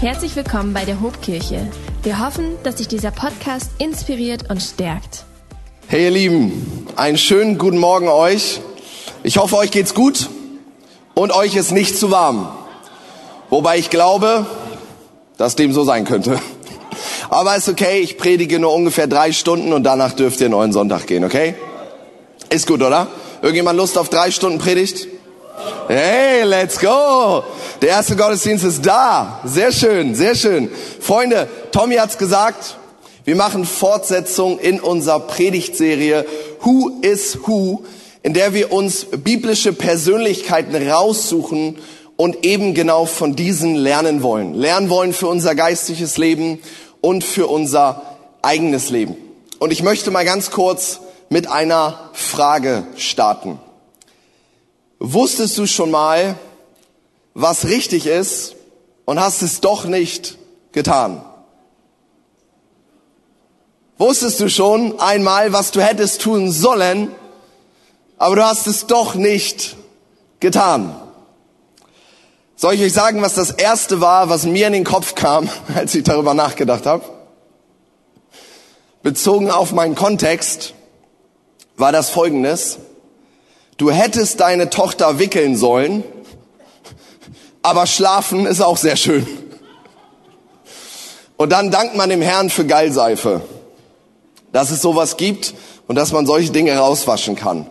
Herzlich willkommen bei der Hobkirche. Wir hoffen, dass dich dieser Podcast inspiriert und stärkt. Hey ihr Lieben, einen schönen guten Morgen euch. Ich hoffe, euch geht's gut und euch ist nicht zu warm. Wobei ich glaube, dass dem so sein könnte. Aber ist okay, ich predige nur ungefähr drei Stunden und danach dürft ihr einen neuen Sonntag gehen, okay? Ist gut, oder? Irgendjemand Lust auf drei Stunden Predigt? Hey, let's go! Der erste Gottesdienst ist da. Sehr schön, sehr schön. Freunde, Tommy hat's gesagt. Wir machen Fortsetzung in unserer Predigtserie Who is Who, in der wir uns biblische Persönlichkeiten raussuchen und eben genau von diesen lernen wollen. Lernen wollen für unser geistliches Leben und für unser eigenes Leben. Und ich möchte mal ganz kurz mit einer Frage starten. Wusstest du schon mal, was richtig ist und hast es doch nicht getan? Wusstest du schon einmal, was du hättest tun sollen, aber du hast es doch nicht getan? Soll ich euch sagen, was das Erste war, was mir in den Kopf kam, als ich darüber nachgedacht habe? Bezogen auf meinen Kontext war das Folgendes. Du hättest deine Tochter wickeln sollen, aber schlafen ist auch sehr schön. Und dann dankt man dem Herrn für Geilseife, dass es sowas gibt und dass man solche Dinge rauswaschen kann.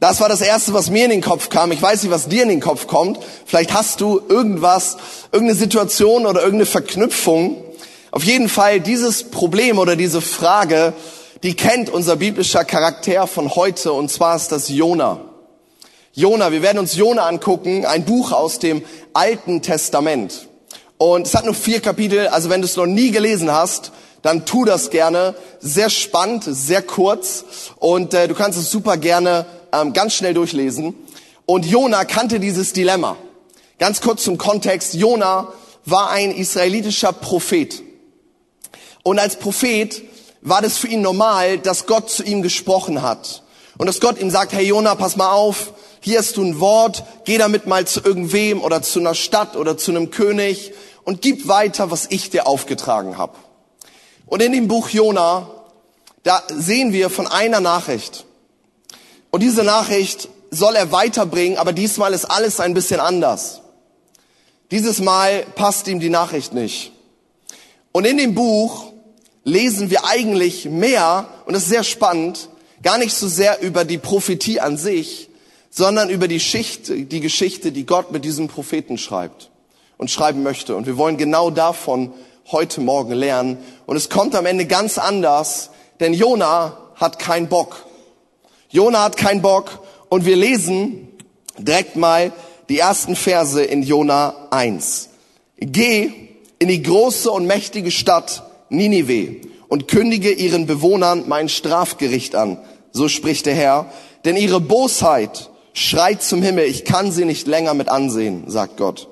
Das war das Erste, was mir in den Kopf kam. Ich weiß nicht, was dir in den Kopf kommt. Vielleicht hast du irgendwas, irgendeine Situation oder irgendeine Verknüpfung. Auf jeden Fall dieses Problem oder diese Frage, die kennt unser biblischer Charakter von heute und zwar ist das Jona. Jona, wir werden uns Jona angucken, ein Buch aus dem Alten Testament. Und es hat nur vier Kapitel, also wenn du es noch nie gelesen hast, dann tu das gerne. Sehr spannend, sehr kurz und äh, du kannst es super gerne ähm, ganz schnell durchlesen. Und Jona kannte dieses Dilemma. Ganz kurz zum Kontext. Jona war ein israelitischer Prophet. Und als Prophet war das für ihn normal, dass Gott zu ihm gesprochen hat. Und dass Gott ihm sagt, hey Jona, pass mal auf, hier hast du ein Wort, geh damit mal zu irgendwem oder zu einer Stadt oder zu einem König und gib weiter, was ich dir aufgetragen habe. Und in dem Buch Jona, da sehen wir von einer Nachricht. Und diese Nachricht soll er weiterbringen, aber diesmal ist alles ein bisschen anders. Dieses Mal passt ihm die Nachricht nicht. Und in dem Buch lesen wir eigentlich mehr, und das ist sehr spannend, gar nicht so sehr über die Prophetie an sich, sondern über die, Schicht, die Geschichte, die Gott mit diesem Propheten schreibt und schreiben möchte. Und wir wollen genau davon heute Morgen lernen. Und es kommt am Ende ganz anders, denn Jona hat keinen Bock. Jona hat keinen Bock und wir lesen direkt mal die ersten Verse in Jona 1. Geh in die große und mächtige Stadt Ninive und kündige ihren Bewohnern mein Strafgericht an, so spricht der Herr, denn ihre Bosheit schreit zum Himmel, ich kann sie nicht länger mit ansehen, sagt Gott.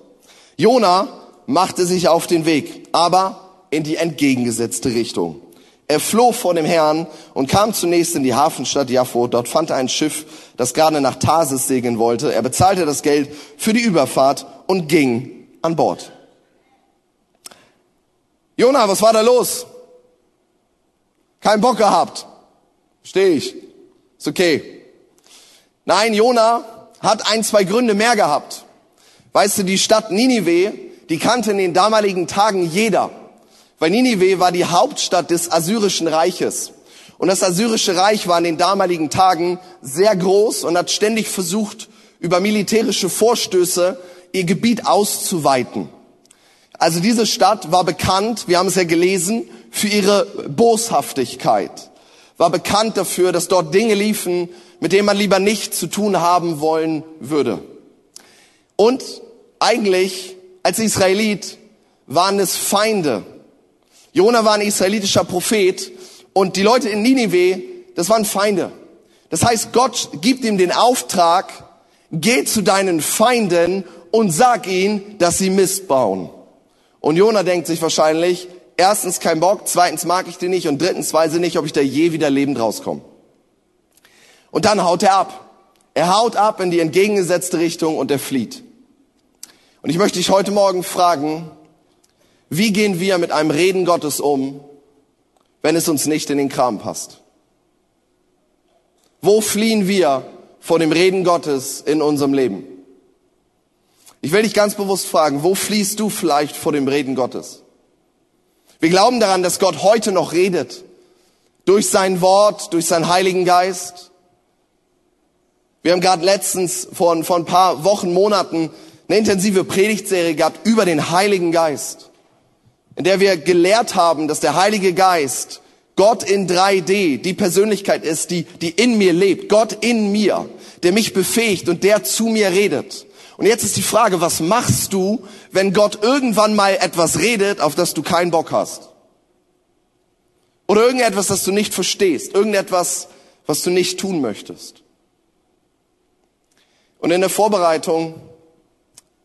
Jona machte sich auf den Weg, aber in die entgegengesetzte Richtung. Er floh vor dem Herrn und kam zunächst in die Hafenstadt Jaffo. Dort fand er ein Schiff, das gerade nach Tarsis segeln wollte. Er bezahlte das Geld für die Überfahrt und ging an Bord. Jona, was war da los? Kein Bock gehabt. Steh ich. Ist okay. Nein, Jona hat ein, zwei Gründe mehr gehabt. Weißt du, die Stadt Ninive, die kannte in den damaligen Tagen jeder. Weil Ninive war die Hauptstadt des Assyrischen Reiches. Und das Assyrische Reich war in den damaligen Tagen sehr groß und hat ständig versucht, über militärische Vorstöße ihr Gebiet auszuweiten. Also diese Stadt war bekannt, wir haben es ja gelesen, für ihre Boshaftigkeit. War bekannt dafür, dass dort Dinge liefen, mit dem man lieber nichts zu tun haben wollen würde. Und eigentlich als Israelit waren es Feinde. Jona war ein israelitischer Prophet und die Leute in Ninive, das waren Feinde. Das heißt, Gott gibt ihm den Auftrag, geh zu deinen Feinden und sag ihnen, dass sie Mist bauen. Und Jona denkt sich wahrscheinlich, erstens kein Bock, zweitens mag ich den nicht und drittens weiß ich nicht, ob ich da je wieder lebend rauskomme. Und dann haut er ab. Er haut ab in die entgegengesetzte Richtung und er flieht. Und ich möchte dich heute Morgen fragen, Wie gehen wir mit einem Reden Gottes um, wenn es uns nicht in den Kram passt? Wo fliehen wir vor dem Reden Gottes in unserem Leben? Ich will dich ganz bewusst fragen, wo fliehst du vielleicht vor dem Reden Gottes? Wir glauben daran, dass Gott heute noch redet. Durch sein Wort, durch seinen Heiligen Geist. Wir haben gerade letztens vor, vor ein paar Wochen, Monaten eine intensive Predigtserie gehabt über den Heiligen Geist, in der wir gelehrt haben, dass der Heilige Geist Gott in 3D die Persönlichkeit ist, die, die in mir lebt. Gott in mir, der mich befähigt und der zu mir redet. Und jetzt ist die Frage, was machst du, wenn Gott irgendwann mal etwas redet, auf das du keinen Bock hast? Oder irgendetwas, das du nicht verstehst, irgendetwas, was du nicht tun möchtest. Und in der Vorbereitung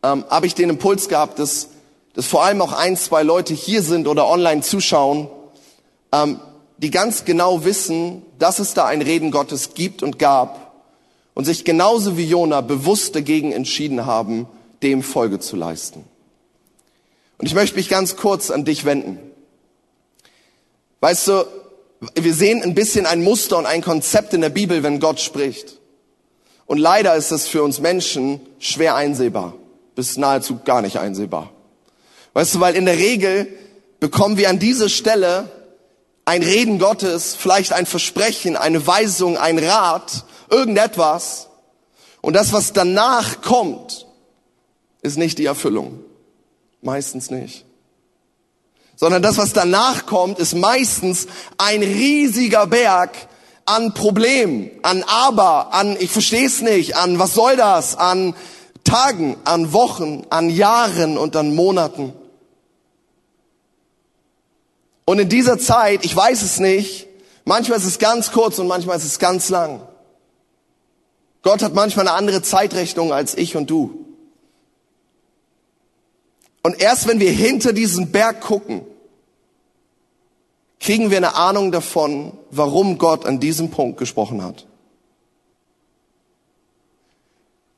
ähm, habe ich den Impuls gehabt, dass, dass vor allem auch ein, zwei Leute hier sind oder online zuschauen, ähm, die ganz genau wissen, dass es da ein Reden Gottes gibt und gab und sich genauso wie Jona bewusst dagegen entschieden haben, dem Folge zu leisten. Und ich möchte mich ganz kurz an dich wenden. Weißt du, wir sehen ein bisschen ein Muster und ein Konzept in der Bibel, wenn Gott spricht. Und leider ist es für uns Menschen schwer einsehbar, bis nahezu gar nicht einsehbar. Weißt du, weil in der Regel bekommen wir an dieser Stelle ein Reden Gottes, vielleicht ein Versprechen, eine Weisung, ein Rat, irgendetwas. Und das, was danach kommt, ist nicht die Erfüllung. Meistens nicht. Sondern das, was danach kommt, ist meistens ein riesiger Berg an Problemen, an Aber, an ich versteh's nicht, an was soll das, an Tagen, an Wochen, an Jahren und an Monaten. Und in dieser Zeit, ich weiß es nicht, manchmal ist es ganz kurz und manchmal ist es ganz lang. Gott hat manchmal eine andere Zeitrechnung als ich und du. Und erst wenn wir hinter diesen Berg gucken, kriegen wir eine Ahnung davon, warum Gott an diesem Punkt gesprochen hat.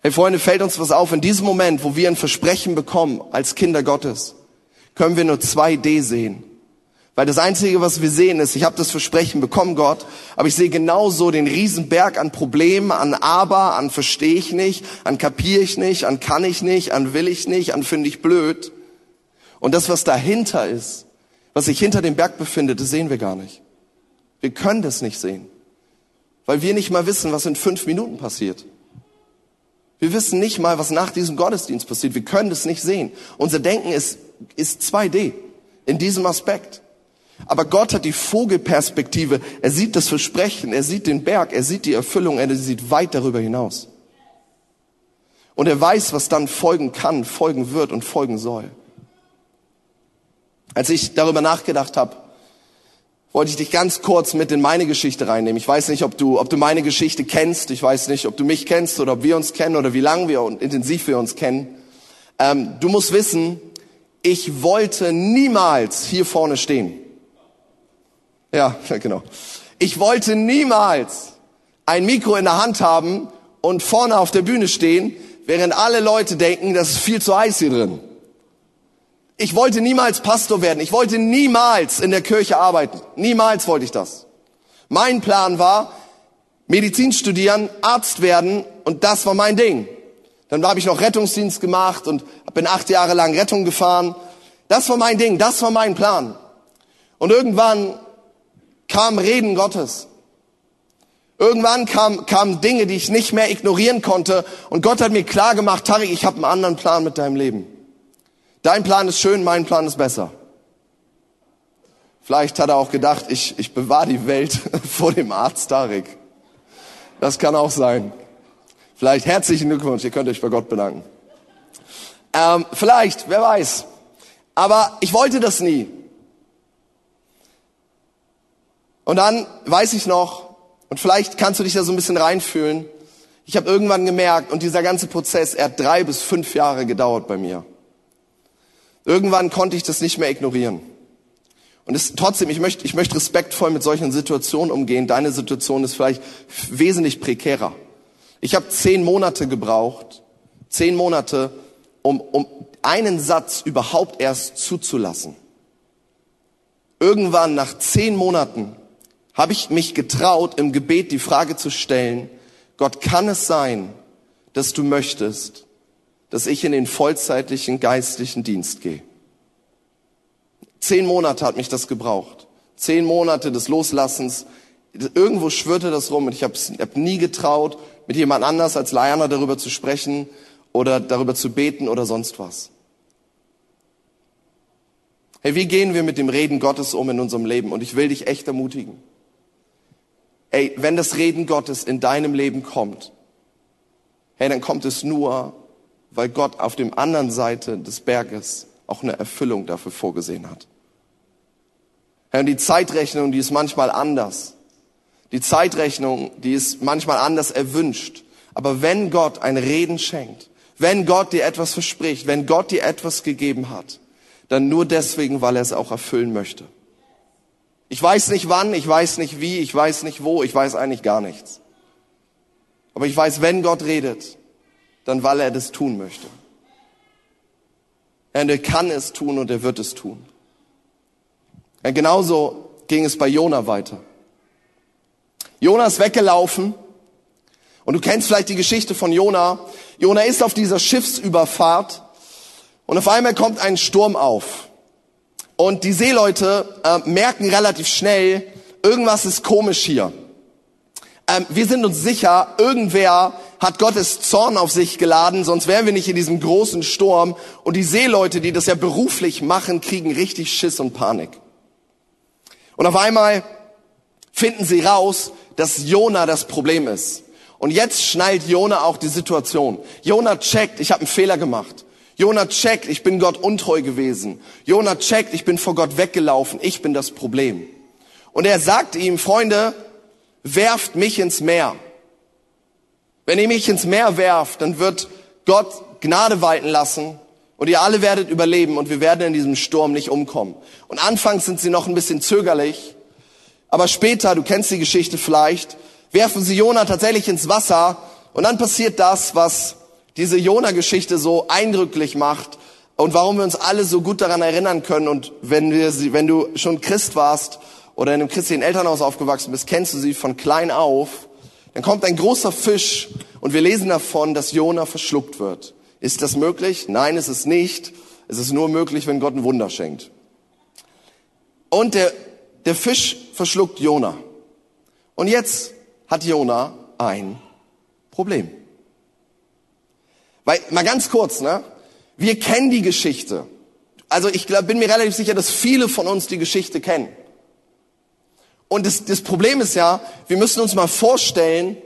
Hey Freunde, fällt uns was auf, in diesem Moment, wo wir ein Versprechen bekommen als Kinder Gottes, können wir nur zwei D sehen. Weil das Einzige, was wir sehen, ist, ich habe das Versprechen bekommen, Gott, aber ich sehe genauso den Riesenberg an Problemen, an Aber, an verstehe ich nicht, an kapiere ich nicht, an kann ich nicht, an will ich nicht, an finde ich blöd. Und das, was dahinter ist, was sich hinter dem Berg befindet, das sehen wir gar nicht. Wir können das nicht sehen, weil wir nicht mal wissen, was in fünf Minuten passiert. Wir wissen nicht mal, was nach diesem Gottesdienst passiert. Wir können das nicht sehen. Unser Denken ist, ist 2D in diesem Aspekt. Aber Gott hat die Vogelperspektive. Er sieht das Versprechen, er sieht den Berg, er sieht die Erfüllung, er sieht weit darüber hinaus. Und er weiß, was dann folgen kann, folgen wird und folgen soll. Als ich darüber nachgedacht habe, wollte ich dich ganz kurz mit in meine Geschichte reinnehmen. Ich weiß nicht, ob du, ob du meine Geschichte kennst. Ich weiß nicht, ob du mich kennst oder ob wir uns kennen oder wie lange wir und intensiv wir uns kennen. Ähm, du musst wissen, ich wollte niemals hier vorne stehen. Ja, genau. Ich wollte niemals ein Mikro in der Hand haben und vorne auf der Bühne stehen, während alle Leute denken, das ist viel zu heiß hier drin. Ich wollte niemals Pastor werden. Ich wollte niemals in der Kirche arbeiten. Niemals wollte ich das. Mein Plan war, Medizin studieren, Arzt werden und das war mein Ding. Dann habe ich noch Rettungsdienst gemacht und bin acht Jahre lang Rettung gefahren. Das war mein Ding, das war mein Plan. Und irgendwann kam Reden Gottes. Irgendwann kamen kam Dinge, die ich nicht mehr ignorieren konnte. Und Gott hat mir klar gemacht, Tarik, ich habe einen anderen Plan mit deinem Leben. Dein Plan ist schön, mein Plan ist besser. Vielleicht hat er auch gedacht, ich, ich bewahre die Welt vor dem Arzt Tarik. Das kann auch sein. Vielleicht herzlichen Glückwunsch, ihr könnt euch bei Gott bedanken. Ähm, vielleicht, wer weiß. Aber ich wollte das nie. Und dann weiß ich noch, und vielleicht kannst du dich da so ein bisschen reinfühlen, ich habe irgendwann gemerkt, und dieser ganze Prozess, er hat drei bis fünf Jahre gedauert bei mir. Irgendwann konnte ich das nicht mehr ignorieren. Und es, trotzdem, ich möchte, ich möchte respektvoll mit solchen Situationen umgehen. Deine Situation ist vielleicht wesentlich prekärer. Ich habe zehn Monate gebraucht, zehn Monate, um, um einen Satz überhaupt erst zuzulassen. Irgendwann nach zehn Monaten habe ich mich getraut, im Gebet die Frage zu stellen, Gott, kann es sein, dass du möchtest, dass ich in den vollzeitlichen geistlichen Dienst gehe? Zehn Monate hat mich das gebraucht. Zehn Monate des Loslassens. Irgendwo schwirrte das rum und ich habe hab nie getraut, mit jemand anders als Leihana darüber zu sprechen oder darüber zu beten oder sonst was. Hey, wie gehen wir mit dem Reden Gottes um in unserem Leben? Und ich will dich echt ermutigen. Ey, wenn das Reden Gottes in deinem Leben kommt, hey, dann kommt es nur, weil Gott auf dem anderen Seite des Berges auch eine Erfüllung dafür vorgesehen hat. Hey, und die Zeitrechnung, die ist manchmal anders. Die Zeitrechnung, die ist manchmal anders erwünscht. Aber wenn Gott ein Reden schenkt, wenn Gott dir etwas verspricht, wenn Gott dir etwas gegeben hat, dann nur deswegen, weil er es auch erfüllen möchte. Ich weiß nicht wann, ich weiß nicht wie, ich weiß nicht wo, ich weiß eigentlich gar nichts. Aber ich weiß, wenn Gott redet, dann weil er das tun möchte. Und er kann es tun und er wird es tun. Ja, genauso ging es bei Jona weiter. Jona ist weggelaufen und du kennst vielleicht die Geschichte von Jona. Jona ist auf dieser Schiffsüberfahrt und auf einmal kommt ein Sturm auf. Und die Seeleute äh, merken relativ schnell, irgendwas ist komisch hier. Ähm, wir sind uns sicher, irgendwer hat Gottes Zorn auf sich geladen, sonst wären wir nicht in diesem großen Sturm. Und die Seeleute, die das ja beruflich machen, kriegen richtig Schiss und Panik. Und auf einmal finden sie raus, dass Jona das Problem ist. Und jetzt schnallt Jona auch die Situation. Jona checkt, ich habe einen Fehler gemacht. Jona checkt, ich bin Gott untreu gewesen. Jona checkt, ich bin vor Gott weggelaufen. Ich bin das Problem. Und er sagt ihm, Freunde, werft mich ins Meer. Wenn ihr mich ins Meer werft, dann wird Gott Gnade walten lassen und ihr alle werdet überleben und wir werden in diesem Sturm nicht umkommen. Und anfangs sind sie noch ein bisschen zögerlich, aber später, du kennst die Geschichte vielleicht, werfen sie Jona tatsächlich ins Wasser und dann passiert das, was diese Jona-Geschichte so eindrücklich macht und warum wir uns alle so gut daran erinnern können. Und wenn, wir sie, wenn du schon Christ warst oder in einem christlichen Elternhaus aufgewachsen bist, kennst du sie von klein auf. Dann kommt ein großer Fisch und wir lesen davon, dass Jona verschluckt wird. Ist das möglich? Nein, ist es nicht. Es ist nur möglich, wenn Gott ein Wunder schenkt. Und der, der Fisch verschluckt Jona. Und jetzt hat Jona ein Problem. Weil, mal ganz kurz, ne? Wir kennen die Geschichte. Also ich glaub, bin mir relativ sicher, dass viele von uns die Geschichte kennen. Und das, das Problem ist ja, wir müssen uns mal vorstellen,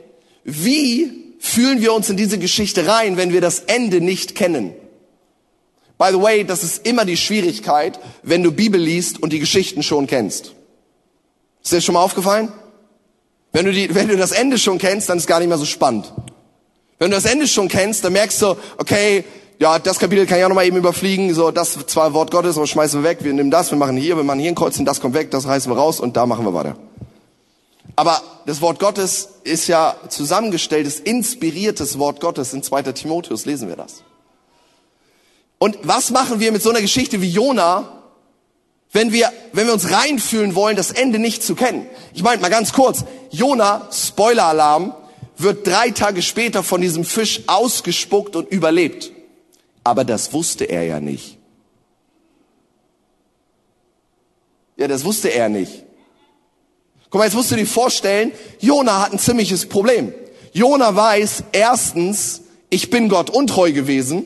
wie fühlen wir uns in diese Geschichte rein, wenn wir das Ende nicht kennen. By the way, das ist immer die Schwierigkeit, wenn du Bibel liest und die Geschichten schon kennst. Ist dir schon mal aufgefallen? Wenn du, die, wenn du das Ende schon kennst, dann ist es gar nicht mehr so spannend. Wenn du das Ende schon kennst, dann merkst du, okay, ja, das Kapitel kann ich auch noch mal eben überfliegen, so, das zwar Wort Gottes, aber schmeißen wir weg, wir nehmen das, wir machen hier, wir machen hier ein Kreuzen, das kommt weg, das reißen wir raus und da machen wir weiter. Aber das Wort Gottes ist ja zusammengestelltes, inspiriertes Wort Gottes. In 2. Timotheus lesen wir das. Und was machen wir mit so einer Geschichte wie Jona, wenn wir, wenn wir uns reinfühlen wollen, das Ende nicht zu kennen? Ich meine mal ganz kurz, Jona, Spoiler-Alarm, wird drei Tage später von diesem Fisch ausgespuckt und überlebt. Aber das wusste er ja nicht. Ja, das wusste er nicht. Guck mal, jetzt musst du dir vorstellen, Jona hat ein ziemliches Problem. Jona weiß, erstens, ich bin Gott untreu gewesen.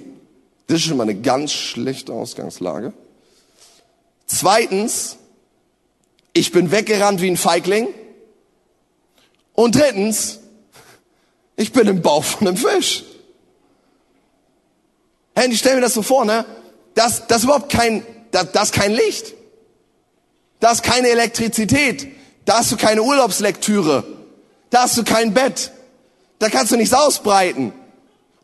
Das ist schon mal eine ganz schlechte Ausgangslage. Zweitens, ich bin weggerannt wie ein Feigling. Und drittens, ich bin im Bauch von einem Fisch. Hey, ich stell mir das so vor, ne? Das, das ist überhaupt kein, das, das kein Licht. Das ist keine Elektrizität. Da hast du keine Urlaubslektüre. Da hast du kein Bett. Da kannst du nichts ausbreiten.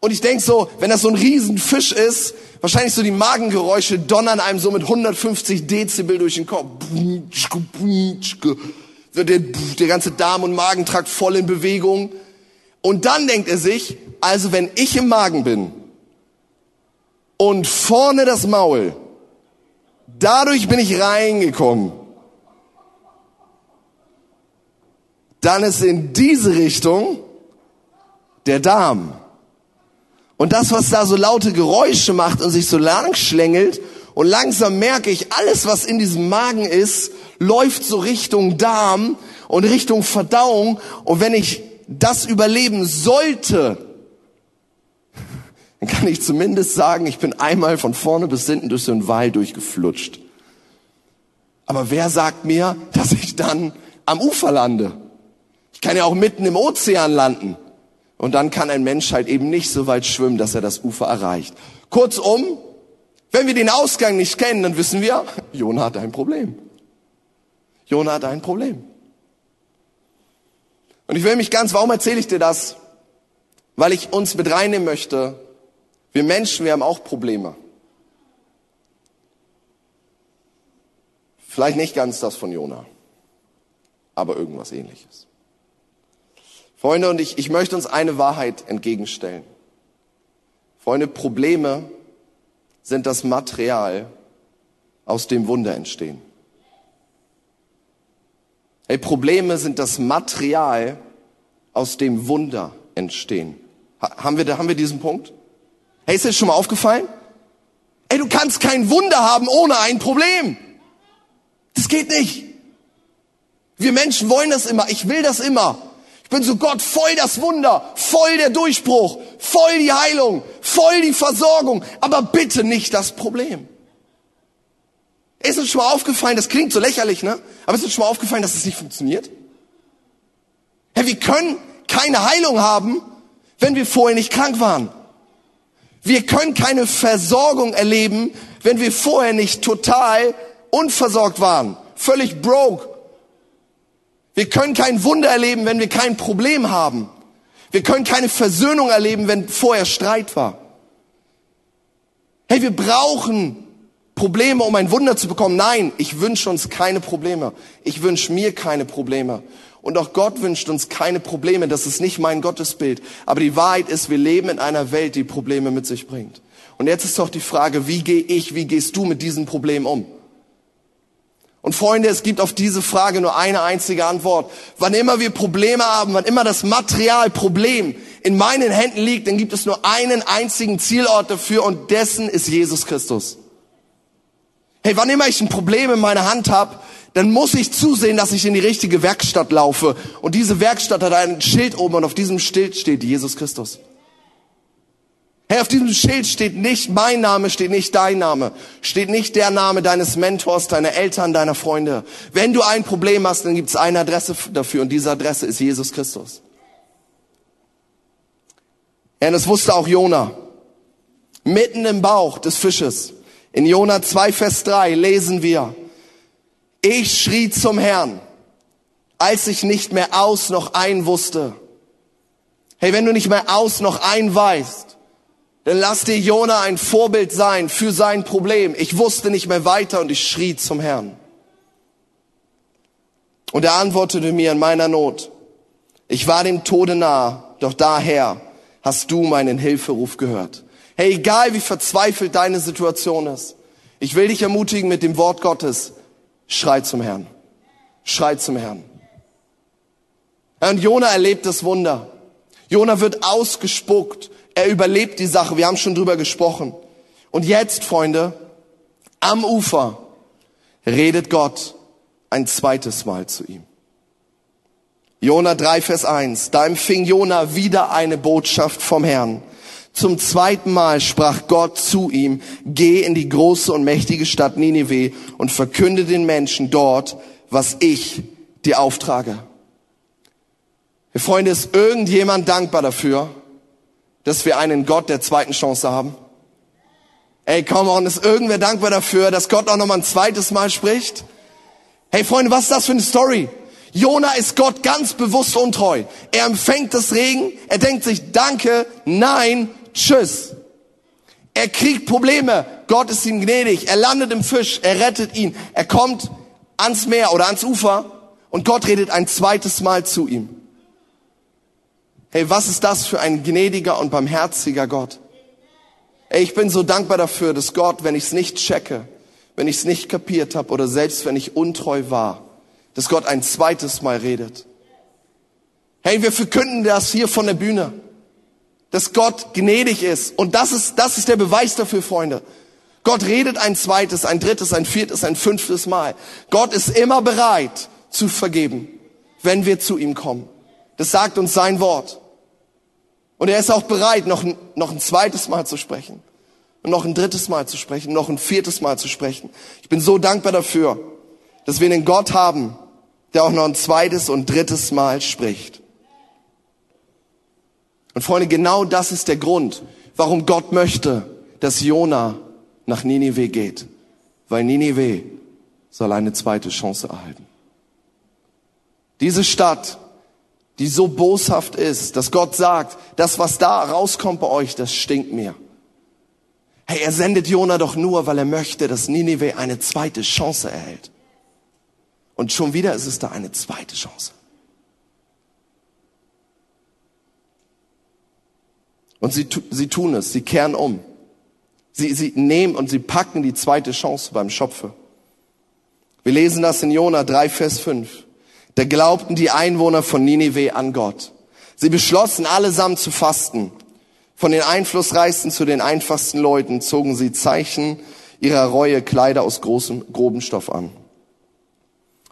Und ich denk so, wenn das so ein Riesenfisch ist, wahrscheinlich so die Magengeräusche donnern einem so mit 150 Dezibel durch den Kopf. Der, der ganze Darm- und Magentrakt voll in Bewegung. Und dann denkt er sich, also wenn ich im Magen bin, und vorne das Maul. Dadurch bin ich reingekommen. Dann ist in diese Richtung der Darm. Und das, was da so laute Geräusche macht und sich so lang schlängelt, und langsam merke ich, alles, was in diesem Magen ist, läuft so Richtung Darm und Richtung Verdauung. Und wenn ich das überleben sollte, dann kann ich zumindest sagen, ich bin einmal von vorne bis hinten durch so einen Wal durchgeflutscht. Aber wer sagt mir, dass ich dann am Ufer lande? Ich kann ja auch mitten im Ozean landen. Und dann kann ein Mensch halt eben nicht so weit schwimmen, dass er das Ufer erreicht. Kurzum, wenn wir den Ausgang nicht kennen, dann wissen wir, Jona hat ein Problem. Jona hat ein Problem. Und ich will mich ganz, warum erzähle ich dir das? Weil ich uns mit reinnehmen möchte. Wir Menschen, wir haben auch Probleme. Vielleicht nicht ganz das von Jona, aber irgendwas ähnliches. Freunde, und ich, ich möchte uns eine Wahrheit entgegenstellen. Freunde, Probleme sind das Material, aus dem Wunder entstehen. Hey, Probleme sind das Material, aus dem Wunder entstehen. Ha haben, wir, haben wir diesen Punkt? Hey, ist dir das schon mal aufgefallen? Ey, du kannst kein Wunder haben ohne ein Problem. Das geht nicht. Wir Menschen wollen das immer. Ich will das immer. Ich bin so Gott, voll das Wunder, voll der Durchbruch, voll die Heilung, voll die Versorgung, aber bitte nicht das Problem. Ist uns schon mal aufgefallen, das klingt so lächerlich, ne? Aber ist uns schon mal aufgefallen, dass es das nicht funktioniert? Hey, wir können keine Heilung haben, wenn wir vorher nicht krank waren. Wir können keine Versorgung erleben, wenn wir vorher nicht total unversorgt waren, völlig broke, wir können kein Wunder erleben, wenn wir kein Problem haben. Wir können keine Versöhnung erleben, wenn vorher Streit war. Hey, wir brauchen Probleme, um ein Wunder zu bekommen. Nein, ich wünsche uns keine Probleme. Ich wünsche mir keine Probleme. Und auch Gott wünscht uns keine Probleme. Das ist nicht mein Gottesbild. Aber die Wahrheit ist, wir leben in einer Welt, die Probleme mit sich bringt. Und jetzt ist doch die Frage, wie gehe ich, wie gehst du mit diesen Problemen um? Und Freunde, es gibt auf diese Frage nur eine einzige Antwort. Wann immer wir Probleme haben, wann immer das Material Problem in meinen Händen liegt, dann gibt es nur einen einzigen Zielort dafür und dessen ist Jesus Christus. Hey, wann immer ich ein Problem in meiner Hand habe, dann muss ich zusehen, dass ich in die richtige Werkstatt laufe. Und diese Werkstatt hat ein Schild oben und auf diesem Schild steht Jesus Christus. Hey, auf diesem Schild steht nicht mein Name, steht nicht dein Name, steht nicht der Name deines Mentors, deiner Eltern, deiner Freunde. Wenn du ein Problem hast, dann gibt es eine Adresse dafür und diese Adresse ist Jesus Christus. Ja, und das wusste auch Jona. Mitten im Bauch des Fisches. In Jona 2, Vers 3 lesen wir, ich schrie zum Herrn, als ich nicht mehr aus noch ein wusste. Hey, wenn du nicht mehr aus noch ein weißt, dann lass dir Jona ein Vorbild sein für sein Problem. Ich wusste nicht mehr weiter und ich schrie zum Herrn. Und er antwortete mir in meiner Not. Ich war dem Tode nah, doch daher hast du meinen Hilferuf gehört. Hey, egal wie verzweifelt deine Situation ist, ich will dich ermutigen mit dem Wort Gottes. Schrei zum Herrn. Schrei zum Herrn. Und Jona erlebt das Wunder. Jona wird ausgespuckt er überlebt die Sache. Wir haben schon drüber gesprochen. Und jetzt, Freunde, am Ufer redet Gott ein zweites Mal zu ihm. Jona 3, Vers 1. Da empfing Jona wieder eine Botschaft vom Herrn. Zum zweiten Mal sprach Gott zu ihm, geh in die große und mächtige Stadt Ninive und verkünde den Menschen dort, was ich dir auftrage. Freunde, ist irgendjemand dankbar dafür, dass wir einen Gott der zweiten Chance haben? Ey, come on, ist irgendwer dankbar dafür, dass Gott auch noch mal ein zweites Mal spricht? Hey Freunde, was ist das für eine Story? Jona ist Gott ganz bewusst untreu. Er empfängt das Regen, er denkt sich, danke, nein, tschüss. Er kriegt Probleme, Gott ist ihm gnädig, er landet im Fisch, er rettet ihn, er kommt ans Meer oder ans Ufer und Gott redet ein zweites Mal zu ihm. Hey, was ist das für ein gnädiger und barmherziger Gott? Ey, ich bin so dankbar dafür, dass Gott, wenn ich es nicht checke, wenn ich es nicht kapiert habe oder selbst wenn ich untreu war, dass Gott ein zweites Mal redet. Hey, wir verkünden das hier von der Bühne, dass Gott gnädig ist. Und das ist, das ist der Beweis dafür, Freunde. Gott redet ein zweites, ein drittes, ein viertes, ein fünftes Mal. Gott ist immer bereit zu vergeben, wenn wir zu ihm kommen. Das sagt uns sein Wort. Und er ist auch bereit, noch, noch ein zweites Mal zu sprechen. Und noch ein drittes Mal zu sprechen, noch ein viertes Mal zu sprechen. Ich bin so dankbar dafür, dass wir einen Gott haben, der auch noch ein zweites und drittes Mal spricht. Und Freunde, genau das ist der Grund, warum Gott möchte, dass Jona nach Ninive geht. Weil Ninive soll eine zweite Chance erhalten. Diese Stadt die so boshaft ist, dass Gott sagt, das, was da rauskommt bei euch, das stinkt mir. Hey, er sendet Jona doch nur, weil er möchte, dass Ninive eine zweite Chance erhält. Und schon wieder ist es da eine zweite Chance. Und sie, sie tun es, sie kehren um. Sie, sie nehmen und sie packen die zweite Chance beim Schopfe. Wir lesen das in Jona 3, Vers 5. Da glaubten die Einwohner von Ninive an Gott. Sie beschlossen allesamt zu fasten. Von den einflussreichsten zu den einfachsten Leuten zogen sie Zeichen ihrer Reue Kleider aus großem, grobem Stoff an.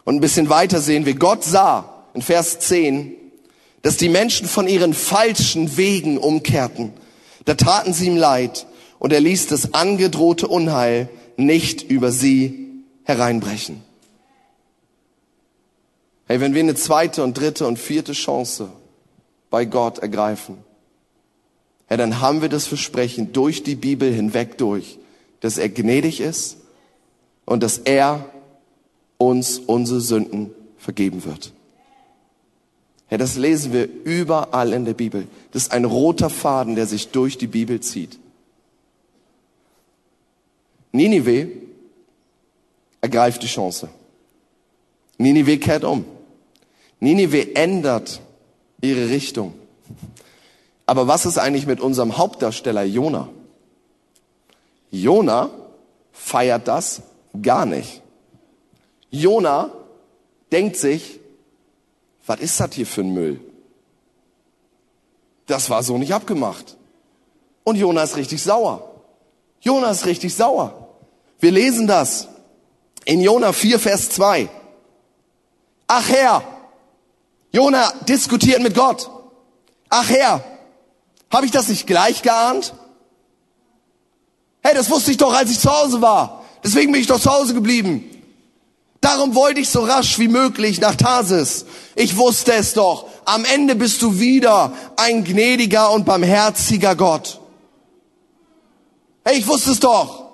Und ein bisschen weiter sehen wir, Gott sah in Vers 10, dass die Menschen von ihren falschen Wegen umkehrten. Da taten sie ihm leid und er ließ das angedrohte Unheil nicht über sie hereinbrechen. Hey, wenn wir eine zweite und dritte und vierte Chance bei Gott ergreifen, hey, dann haben wir das Versprechen durch die Bibel hinweg durch, dass er gnädig ist und dass er uns unsere Sünden vergeben wird. Hey, das lesen wir überall in der Bibel. Das ist ein roter Faden, der sich durch die Bibel zieht. Ninive ergreift die Chance. Ninive kehrt um. Ninive ändert ihre Richtung. Aber was ist eigentlich mit unserem Hauptdarsteller Jona? Jona feiert das gar nicht. Jona denkt sich, was ist das hier für ein Müll? Das war so nicht abgemacht. Und Jona ist richtig sauer. Jona ist richtig sauer. Wir lesen das in Jona 4, Vers 2. Ach Herr, Jona diskutiert mit Gott. Ach Herr, habe ich das nicht gleich geahnt? Hey, das wusste ich doch, als ich zu Hause war. Deswegen bin ich doch zu Hause geblieben. Darum wollte ich so rasch wie möglich nach Tarsis. Ich wusste es doch. Am Ende bist du wieder ein gnädiger und barmherziger Gott. Hey, ich wusste es doch.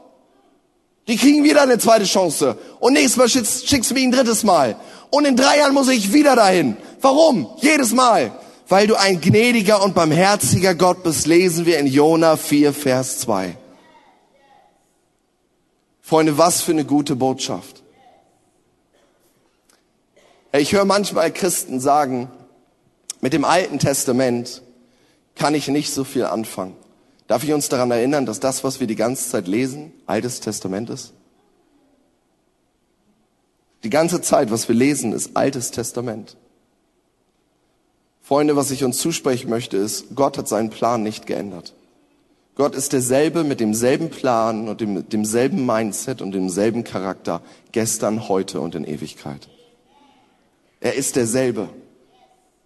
Die kriegen wieder eine zweite Chance. Und nächstes Mal schickst, schickst du mich ein drittes Mal. Und in drei Jahren muss ich wieder dahin. Warum? Jedes Mal. Weil du ein gnädiger und barmherziger Gott bist, lesen wir in Jona 4, Vers 2. Freunde, was für eine gute Botschaft. Ich höre manchmal Christen sagen, mit dem Alten Testament kann ich nicht so viel anfangen. Darf ich uns daran erinnern, dass das, was wir die ganze Zeit lesen, Altes Testament ist? Die ganze Zeit, was wir lesen, ist Altes Testament. Freunde, was ich uns zusprechen möchte, ist, Gott hat seinen Plan nicht geändert. Gott ist derselbe mit demselben Plan und dem, demselben Mindset und demselben Charakter gestern, heute und in Ewigkeit. Er ist derselbe.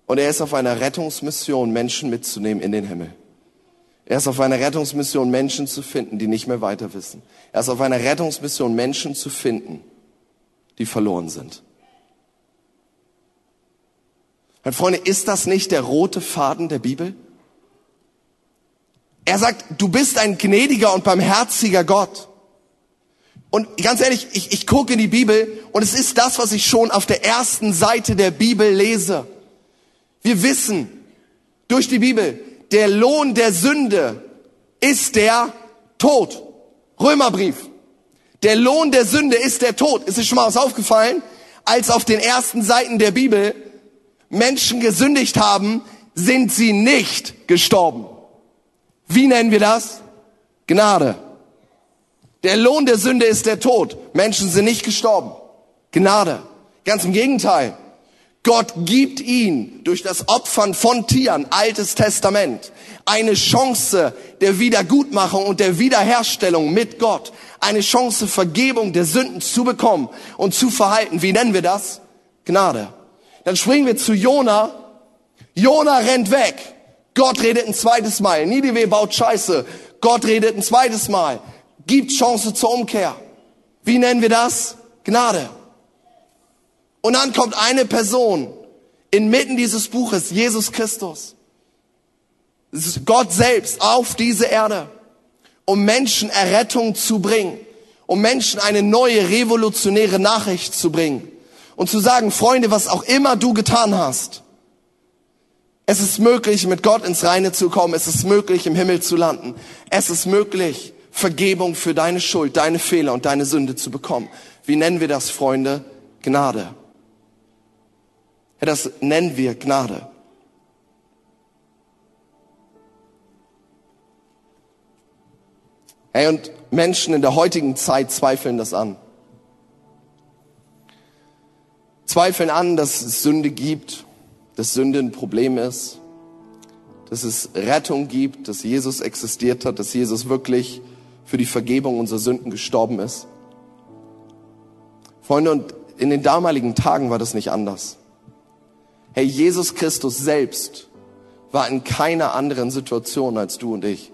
Und er ist auf einer Rettungsmission, Menschen mitzunehmen in den Himmel. Er ist auf einer Rettungsmission, Menschen zu finden, die nicht mehr weiter wissen. Er ist auf einer Rettungsmission, Menschen zu finden, die verloren sind. Und Freunde, ist das nicht der rote Faden der Bibel? Er sagt, du bist ein gnädiger und barmherziger Gott. Und ganz ehrlich, ich, ich gucke in die Bibel und es ist das, was ich schon auf der ersten Seite der Bibel lese. Wir wissen durch die Bibel, der Lohn der Sünde ist der Tod. Römerbrief. Der Lohn der Sünde ist der Tod. Ist dir schon mal was aufgefallen? Als auf den ersten Seiten der Bibel Menschen gesündigt haben, sind sie nicht gestorben. Wie nennen wir das? Gnade. Der Lohn der Sünde ist der Tod. Menschen sind nicht gestorben. Gnade. Ganz im Gegenteil. Gott gibt ihn durch das Opfern von Tieren, altes Testament, eine Chance der Wiedergutmachung und der Wiederherstellung mit Gott. Eine Chance, Vergebung der Sünden zu bekommen und zu verhalten. Wie nennen wir das? Gnade. Dann springen wir zu Jona. Jona rennt weg. Gott redet ein zweites Mal. Nidive baut Scheiße. Gott redet ein zweites Mal. Gibt Chance zur Umkehr. Wie nennen wir das? Gnade. Und dann kommt eine Person inmitten dieses Buches, Jesus Christus. Gott selbst auf diese Erde, um Menschen Errettung zu bringen, um Menschen eine neue revolutionäre Nachricht zu bringen und zu sagen, Freunde, was auch immer du getan hast, es ist möglich, mit Gott ins Reine zu kommen. Es ist möglich, im Himmel zu landen. Es ist möglich, Vergebung für deine Schuld, deine Fehler und deine Sünde zu bekommen. Wie nennen wir das, Freunde? Gnade. Das nennen wir Gnade. Hey, und Menschen in der heutigen Zeit zweifeln das an. Zweifeln an, dass es Sünde gibt, dass Sünde ein Problem ist, dass es Rettung gibt, dass Jesus existiert hat, dass Jesus wirklich für die Vergebung unserer Sünden gestorben ist. Freunde, und in den damaligen Tagen war das nicht anders. Hey, Jesus Christus selbst war in keiner anderen Situation als du und ich.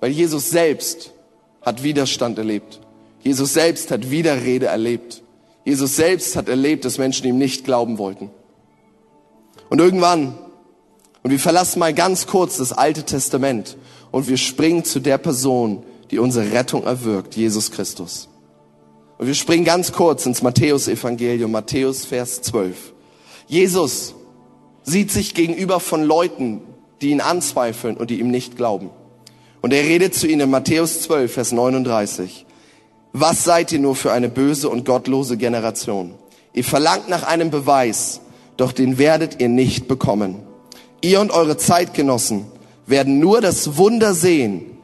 Weil Jesus selbst hat Widerstand erlebt. Jesus selbst hat Widerrede erlebt. Jesus selbst hat erlebt, dass Menschen ihm nicht glauben wollten. Und irgendwann, und wir verlassen mal ganz kurz das Alte Testament und wir springen zu der Person, die unsere Rettung erwirkt, Jesus Christus. Und wir springen ganz kurz ins Matthäus-Evangelium, Matthäus Vers 12. Jesus sieht sich gegenüber von Leuten, die ihn anzweifeln und die ihm nicht glauben. Und er redet zu ihnen in Matthäus 12, Vers 39. Was seid ihr nur für eine böse und gottlose Generation? Ihr verlangt nach einem Beweis, doch den werdet ihr nicht bekommen. Ihr und eure Zeitgenossen werden nur das Wunder sehen,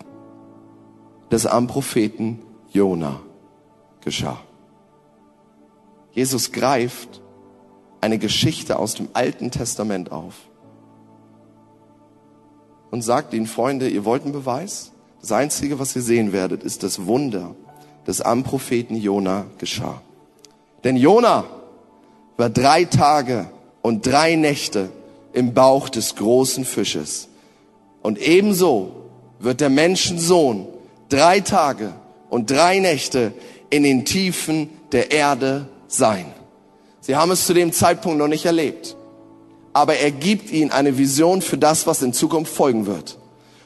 das am Propheten Jona geschah. Jesus greift eine Geschichte aus dem Alten Testament auf und sagt ihnen, Freunde, ihr wollt einen Beweis? Das Einzige, was ihr sehen werdet, ist das Wunder, das am Propheten Jona geschah. Denn Jona war drei Tage und drei Nächte im Bauch des großen Fisches. Und ebenso wird der Menschensohn drei Tage und drei Nächte in den Tiefen der Erde sein. Sie haben es zu dem Zeitpunkt noch nicht erlebt. Aber er gibt ihnen eine Vision für das, was in Zukunft folgen wird.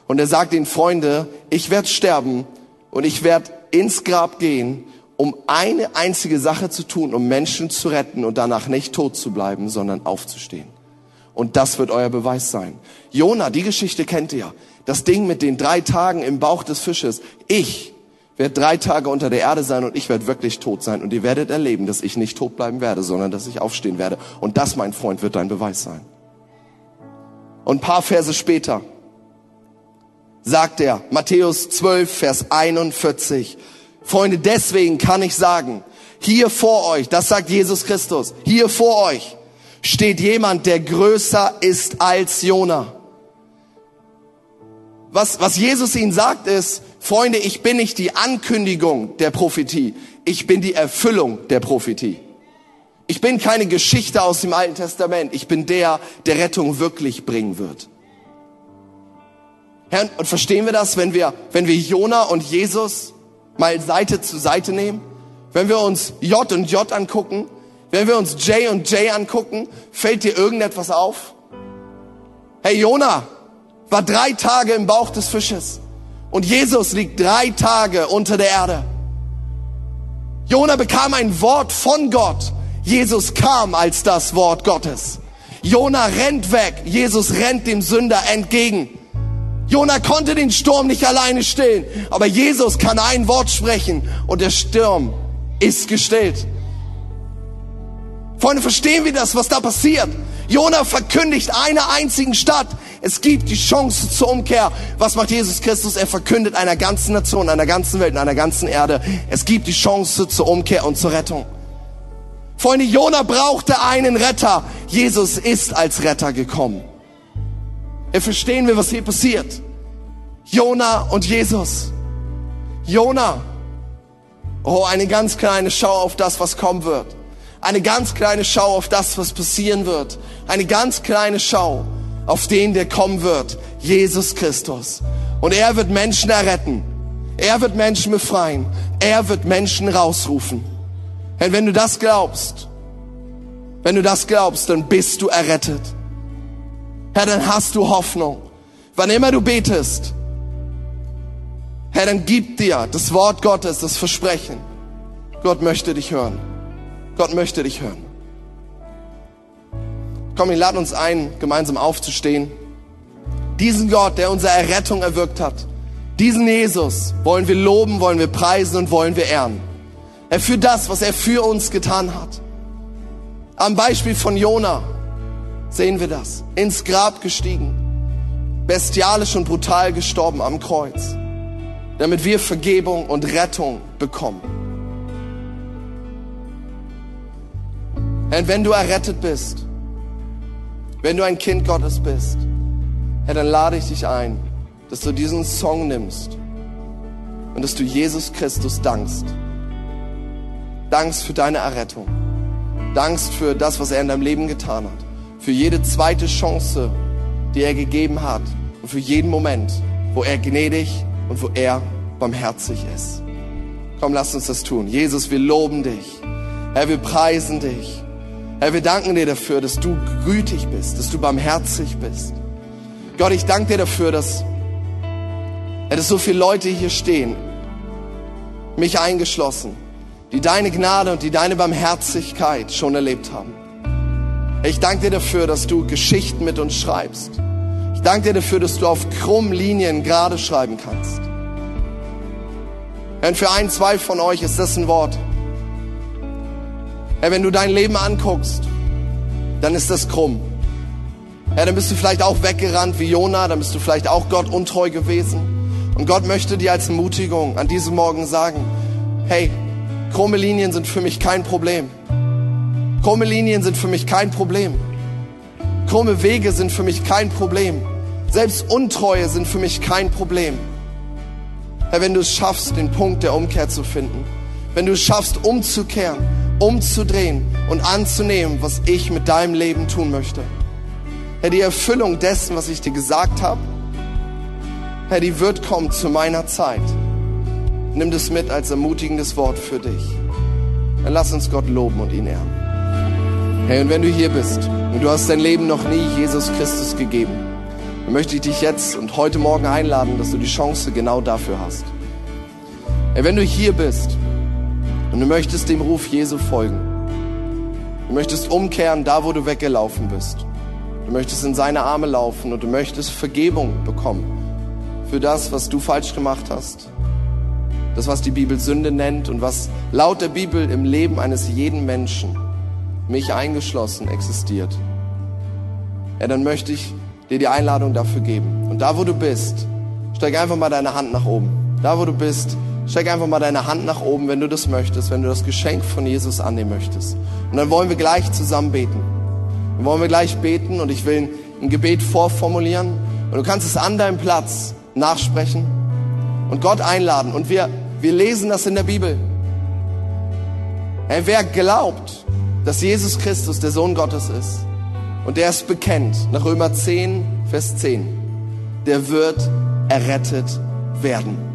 Und er sagt ihnen, Freunde, ich werde sterben und ich werde ins Grab gehen, um eine einzige Sache zu tun, um Menschen zu retten und danach nicht tot zu bleiben, sondern aufzustehen. Und das wird euer Beweis sein. Jona, die Geschichte kennt ihr. Das Ding mit den drei Tagen im Bauch des Fisches. Ich werde drei Tage unter der Erde sein und ich werde wirklich tot sein. Und ihr werdet erleben, dass ich nicht tot bleiben werde, sondern dass ich aufstehen werde. Und das, mein Freund, wird dein Beweis sein. Und ein paar Verse später sagt er, Matthäus 12, Vers 41, Freunde, deswegen kann ich sagen, hier vor euch, das sagt Jesus Christus, hier vor euch steht jemand, der größer ist als Jona. Was, was Jesus ihnen sagt ist, Freunde, ich bin nicht die Ankündigung der Prophetie, ich bin die Erfüllung der Prophetie. Ich bin keine Geschichte aus dem Alten Testament, ich bin der, der Rettung wirklich bringen wird. Herr, und verstehen wir das, wenn wir, wenn wir Jona und Jesus mal Seite zu Seite nehmen? Wenn wir uns J und J angucken, wenn wir uns J und J angucken, fällt dir irgendetwas auf? Hey, Jona war drei Tage im Bauch des Fisches. Und Jesus liegt drei Tage unter der Erde. Jona bekam ein Wort von Gott. Jesus kam als das Wort Gottes. Jona rennt weg. Jesus rennt dem Sünder entgegen. Jona konnte den Sturm nicht alleine stillen, aber Jesus kann ein Wort sprechen und der Sturm ist gestillt. Freunde, verstehen wir das, was da passiert? Jona verkündigt einer einzigen Stadt, Es gibt die Chance zur Umkehr. Was macht Jesus Christus? Er verkündet einer ganzen Nation, einer ganzen Welt, einer ganzen Erde. Es gibt die Chance zur Umkehr und zur Rettung. Freunde, Jona brauchte einen Retter. Jesus ist als Retter gekommen. Wir verstehen wir, was hier passiert. Jona und Jesus. Jona. Oh, eine ganz kleine Schau auf das, was kommen wird. Eine ganz kleine Schau auf das, was passieren wird. Eine ganz kleine Schau auf den, der kommen wird. Jesus Christus. Und er wird Menschen erretten. Er wird Menschen befreien. Er wird Menschen rausrufen. Und wenn du das glaubst, wenn du das glaubst, dann bist du errettet. Herr, dann hast du Hoffnung. Wann immer du betest, Herr, dann gib dir das Wort Gottes, das Versprechen. Gott möchte dich hören. Gott möchte dich hören. Komm, wir laden uns ein, gemeinsam aufzustehen. Diesen Gott, der unsere Errettung erwirkt hat, diesen Jesus wollen wir loben, wollen wir preisen und wollen wir ehren. Er für das, was er für uns getan hat. Am Beispiel von Jona sehen wir das. Ins Grab gestiegen, bestialisch und brutal gestorben am Kreuz, damit wir Vergebung und Rettung bekommen. Und wenn du errettet bist, wenn du ein Kind Gottes bist, Herr, dann lade ich dich ein, dass du diesen Song nimmst und dass du Jesus Christus dankst. Dankst für deine Errettung. Dankst für das, was er in deinem Leben getan hat. Für jede zweite Chance, die er gegeben hat. Und für jeden Moment, wo er gnädig und wo er barmherzig ist. Komm, lass uns das tun. Jesus, wir loben dich. Herr, wir preisen dich. Herr, wir danken dir dafür, dass du gütig bist, dass du barmherzig bist. Gott, ich danke dir dafür, dass, dass so viele Leute hier stehen, mich eingeschlossen, die deine Gnade und die deine Barmherzigkeit schon erlebt haben. Ich danke dir dafür, dass du Geschichten mit uns schreibst. Ich danke dir dafür, dass du auf krummen Linien gerade schreiben kannst. Und für ein, zwei von euch ist das ein Wort, Herr, wenn du dein Leben anguckst, dann ist das krumm. Herr, dann bist du vielleicht auch weggerannt wie Jona, dann bist du vielleicht auch Gott untreu gewesen. Und Gott möchte dir als Ermutigung an diesem Morgen sagen, hey, krumme Linien sind für mich kein Problem. Krumme Linien sind für mich kein Problem. Krumme Wege sind für mich kein Problem. Selbst Untreue sind für mich kein Problem. Herr, wenn du es schaffst, den Punkt der Umkehr zu finden, wenn du es schaffst, umzukehren, umzudrehen und anzunehmen, was ich mit deinem Leben tun möchte. Herr, die Erfüllung dessen, was ich dir gesagt habe, Herr, die wird kommen zu meiner Zeit. Nimm das mit als ermutigendes Wort für dich. Dann lass uns Gott loben und ihn ehren. Hey, und wenn du hier bist und du hast dein Leben noch nie Jesus Christus gegeben, dann möchte ich dich jetzt und heute Morgen einladen, dass du die Chance genau dafür hast. Hey, wenn du hier bist und du möchtest dem Ruf Jesu folgen. Du möchtest umkehren, da wo du weggelaufen bist. Du möchtest in seine Arme laufen und du möchtest Vergebung bekommen für das, was du falsch gemacht hast. Das, was die Bibel Sünde nennt und was laut der Bibel im Leben eines jeden Menschen, mich eingeschlossen, existiert. Ja, dann möchte ich dir die Einladung dafür geben. Und da, wo du bist, steig einfach mal deine Hand nach oben. Da, wo du bist, Streck einfach mal deine Hand nach oben, wenn du das möchtest, wenn du das Geschenk von Jesus annehmen möchtest. Und dann wollen wir gleich zusammen beten. Dann wollen wir gleich beten und ich will ein Gebet vorformulieren. Und du kannst es an deinem Platz nachsprechen und Gott einladen. Und wir, wir lesen das in der Bibel. Hey, wer glaubt, dass Jesus Christus der Sohn Gottes ist und der es bekennt, nach Römer 10, Vers 10, der wird errettet werden.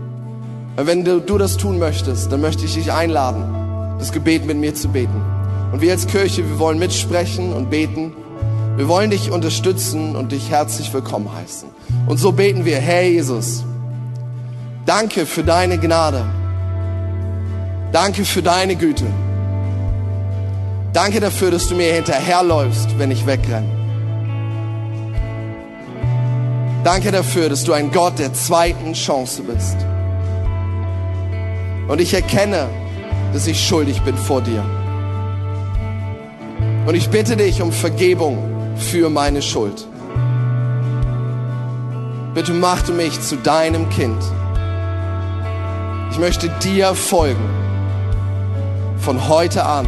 Wenn du, du das tun möchtest, dann möchte ich dich einladen, das Gebet mit mir zu beten. Und wir als Kirche, wir wollen mitsprechen und beten. Wir wollen dich unterstützen und dich herzlich willkommen heißen. Und so beten wir, Herr Jesus, danke für deine Gnade. Danke für deine Güte. Danke dafür, dass du mir hinterherläufst, wenn ich wegrenne. Danke dafür, dass du ein Gott der zweiten Chance bist. Und ich erkenne, dass ich schuldig bin vor dir. Und ich bitte dich um Vergebung für meine Schuld. Bitte mach mich zu deinem Kind. Ich möchte dir folgen. Von heute an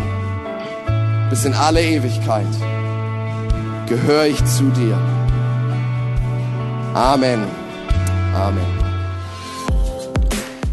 bis in alle Ewigkeit gehöre ich zu dir. Amen. Amen.